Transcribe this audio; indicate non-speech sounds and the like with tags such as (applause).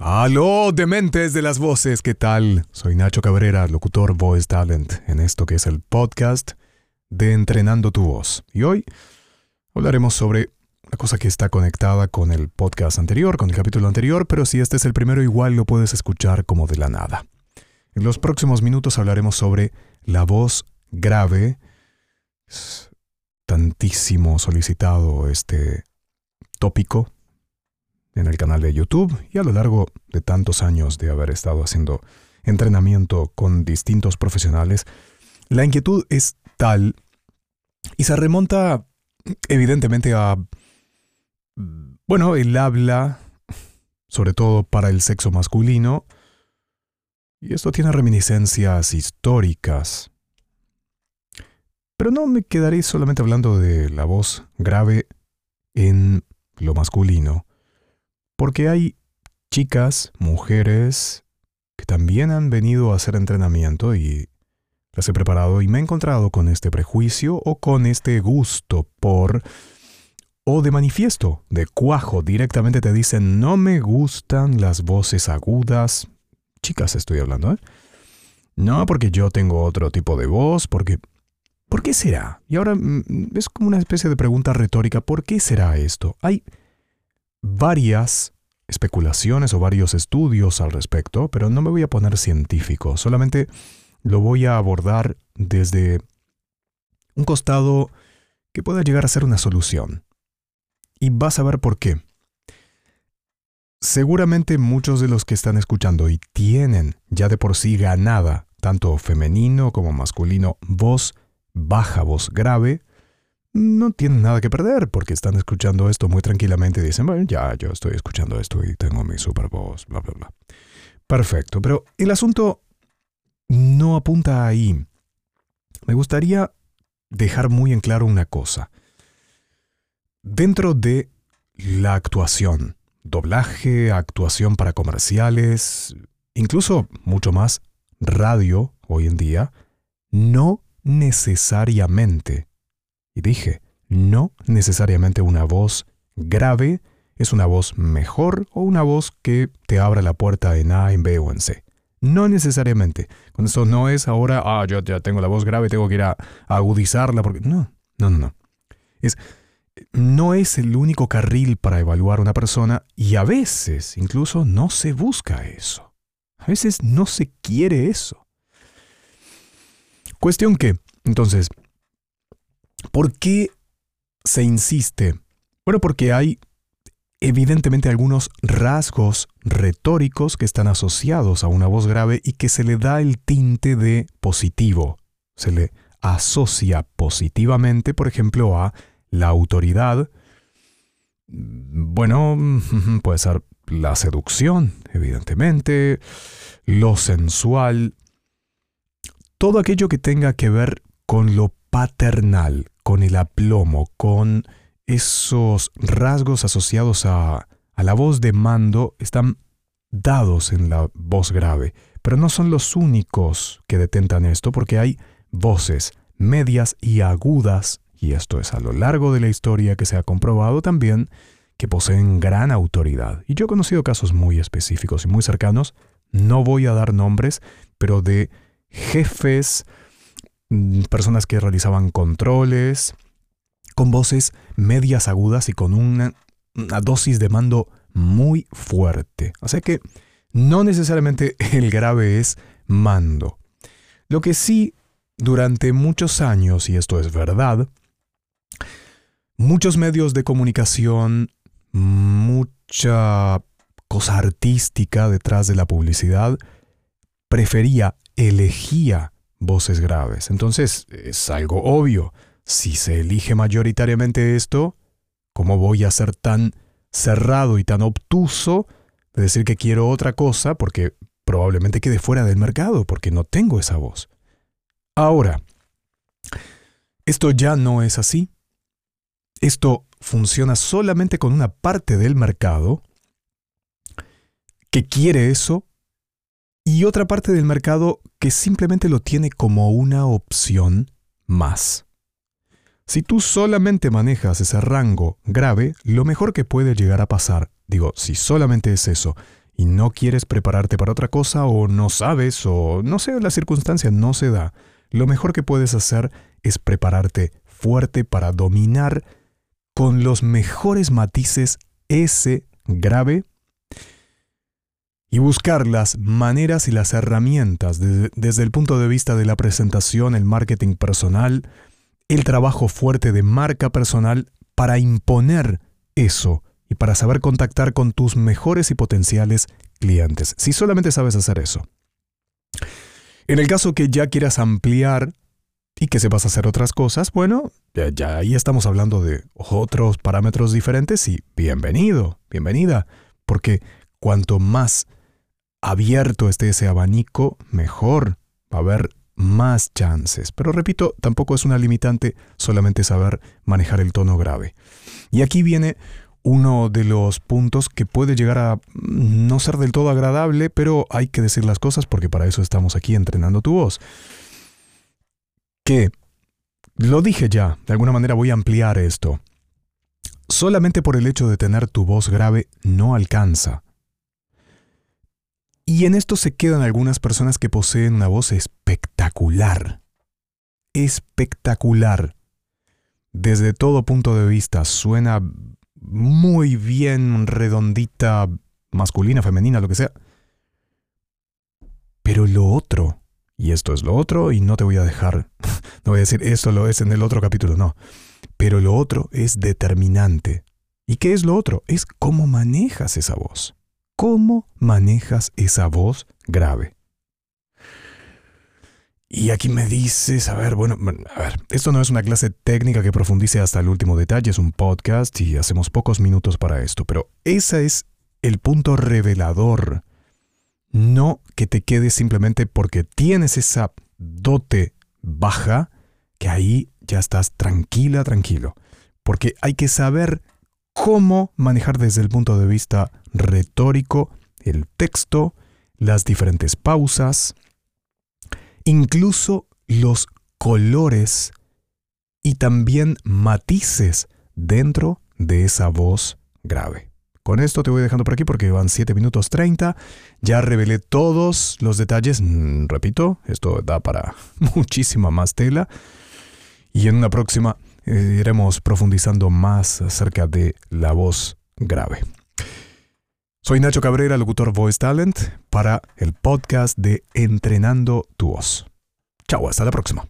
Aló, dementes de las voces, ¿qué tal? Soy Nacho Cabrera, locutor Voice Talent, en esto que es el podcast de Entrenando tu Voz. Y hoy hablaremos sobre una cosa que está conectada con el podcast anterior, con el capítulo anterior, pero si este es el primero igual lo puedes escuchar como de la nada. En los próximos minutos hablaremos sobre la voz grave. Es tantísimo solicitado este tópico en el canal de YouTube y a lo largo de tantos años de haber estado haciendo entrenamiento con distintos profesionales, la inquietud es tal y se remonta evidentemente a, bueno, el habla, sobre todo para el sexo masculino, y esto tiene reminiscencias históricas. Pero no me quedaré solamente hablando de la voz grave en lo masculino. Porque hay chicas, mujeres, que también han venido a hacer entrenamiento y las he preparado y me he encontrado con este prejuicio o con este gusto por... o de manifiesto, de cuajo, directamente te dicen no me gustan las voces agudas. Chicas estoy hablando, ¿eh? No, porque yo tengo otro tipo de voz, porque... ¿Por qué será? Y ahora mm, es como una especie de pregunta retórica, ¿por qué será esto? Hay varias especulaciones o varios estudios al respecto, pero no me voy a poner científico, solamente lo voy a abordar desde un costado que pueda llegar a ser una solución. Y vas a ver por qué. Seguramente muchos de los que están escuchando y tienen ya de por sí ganada, tanto femenino como masculino, voz baja, voz grave, no tienen nada que perder porque están escuchando esto muy tranquilamente y dicen, bueno, ya yo estoy escuchando esto y tengo mi super voz, bla, bla, bla. Perfecto, pero el asunto no apunta ahí. Me gustaría dejar muy en claro una cosa. Dentro de la actuación, doblaje, actuación para comerciales, incluso mucho más radio hoy en día, no necesariamente y dije, no necesariamente una voz grave es una voz mejor o una voz que te abra la puerta en A, en B o en C. No necesariamente. Con esto no es ahora, ah, yo ya tengo la voz grave, tengo que ir a, agudizarla, porque no, no, no, no. Es, no es el único carril para evaluar a una persona y a veces incluso no se busca eso. A veces no se quiere eso. Cuestión que, entonces, ¿Por qué se insiste? Bueno, porque hay evidentemente algunos rasgos retóricos que están asociados a una voz grave y que se le da el tinte de positivo. Se le asocia positivamente, por ejemplo, a la autoridad. Bueno, (laughs) puede ser la seducción, evidentemente, lo sensual, todo aquello que tenga que ver con lo paternal, con el aplomo, con esos rasgos asociados a, a la voz de mando, están dados en la voz grave, pero no son los únicos que detentan esto, porque hay voces medias y agudas, y esto es a lo largo de la historia que se ha comprobado también, que poseen gran autoridad. Y yo he conocido casos muy específicos y muy cercanos, no voy a dar nombres, pero de jefes, personas que realizaban controles con voces medias agudas y con una, dosis de mando muy fuerte. O sea que no necesariamente (laughs) el grave es mando. Lo que sí, durante muchos años, y esto es verdad, muchos medios de comunicación, mucha cosa artística detrás de la publicidad, prefería, elegía voces graves. Entonces, es algo obvio. Si se elige mayoritariamente esto, ¿cómo voy a ser tan cerrado y tan obtuso de decir que quiero otra cosa porque probablemente quede fuera del mercado porque no tengo esa voz? Ahora, esto ya no es así. Esto funciona solamente con una parte del mercado que quiere eso y otra parte del mercado que simplemente lo tiene como una opción más. Si tú solamente manejas ese rango grave, lo mejor que puede llegar a pasar, digo, si solamente es eso, y no quieres prepararte para otra cosa o no sabes o no sé, la circunstancia no se da, lo mejor que puedes hacer es prepararte fuerte para dominar con los mejores matices ese grave y buscar las maneras y las herramientas desde el punto de vista de la presentación, el marketing personal, el trabajo fuerte de marca personal para imponer eso y para saber contactar con tus mejores y potenciales clientes, si solamente sabes hacer eso. En el caso que ya quieras ampliar y que sepas hacer otras cosas, bueno, ya, ahí estamos hablando de otros parámetros diferentes y bienvenido, bienvenida, porque cuanto más abierto esté ese abanico, mejor va a haber más chances. Pero repito, tampoco es una limitante solamente saber manejar el tono grave. Y aquí viene uno de los puntos que puede llegar a no ser del todo agradable, pero hay que decir las cosas porque para eso estamos aquí entrenando tu voz. Que, lo dije ya, de alguna manera voy a ampliar esto. Solamente por el hecho de tener tu voz grave no alcanza. Y en esto se quedan algunas personas que poseen una voz espectacular. Espectacular. Desde todo punto de vista suena muy bien redondita, masculina, femenina, lo que sea. Pero lo otro, y esto es lo otro, y no te voy a dejar, (laughs) no voy a decir esto lo es en el otro capítulo, no. Pero lo otro es determinante. ¿Y qué es lo otro? Es cómo manejas esa voz. ¿Cómo manejas esa voz grave? Y aquí me dices, a ver, bueno, a ver, esto no es una clase técnica que profundice hasta el último detalle, es un podcast y hacemos pocos minutos para esto, pero ese es el punto revelador. No que te quedes simplemente porque tienes esa dote baja, que ahí ya estás tranquila, tranquilo. Porque hay que saber cómo manejar desde el punto de vista retórico el texto, las diferentes pausas, incluso los colores y también matices dentro de esa voz grave. Con esto te voy dejando por aquí porque van 7 minutos 30. Ya revelé todos los detalles. Mm, repito, esto da para (laughs) muchísima más tela. Y en una próxima iremos profundizando más acerca de la voz grave. Soy Nacho Cabrera, locutor Voice Talent, para el podcast de Entrenando tu voz. Chao, hasta la próxima.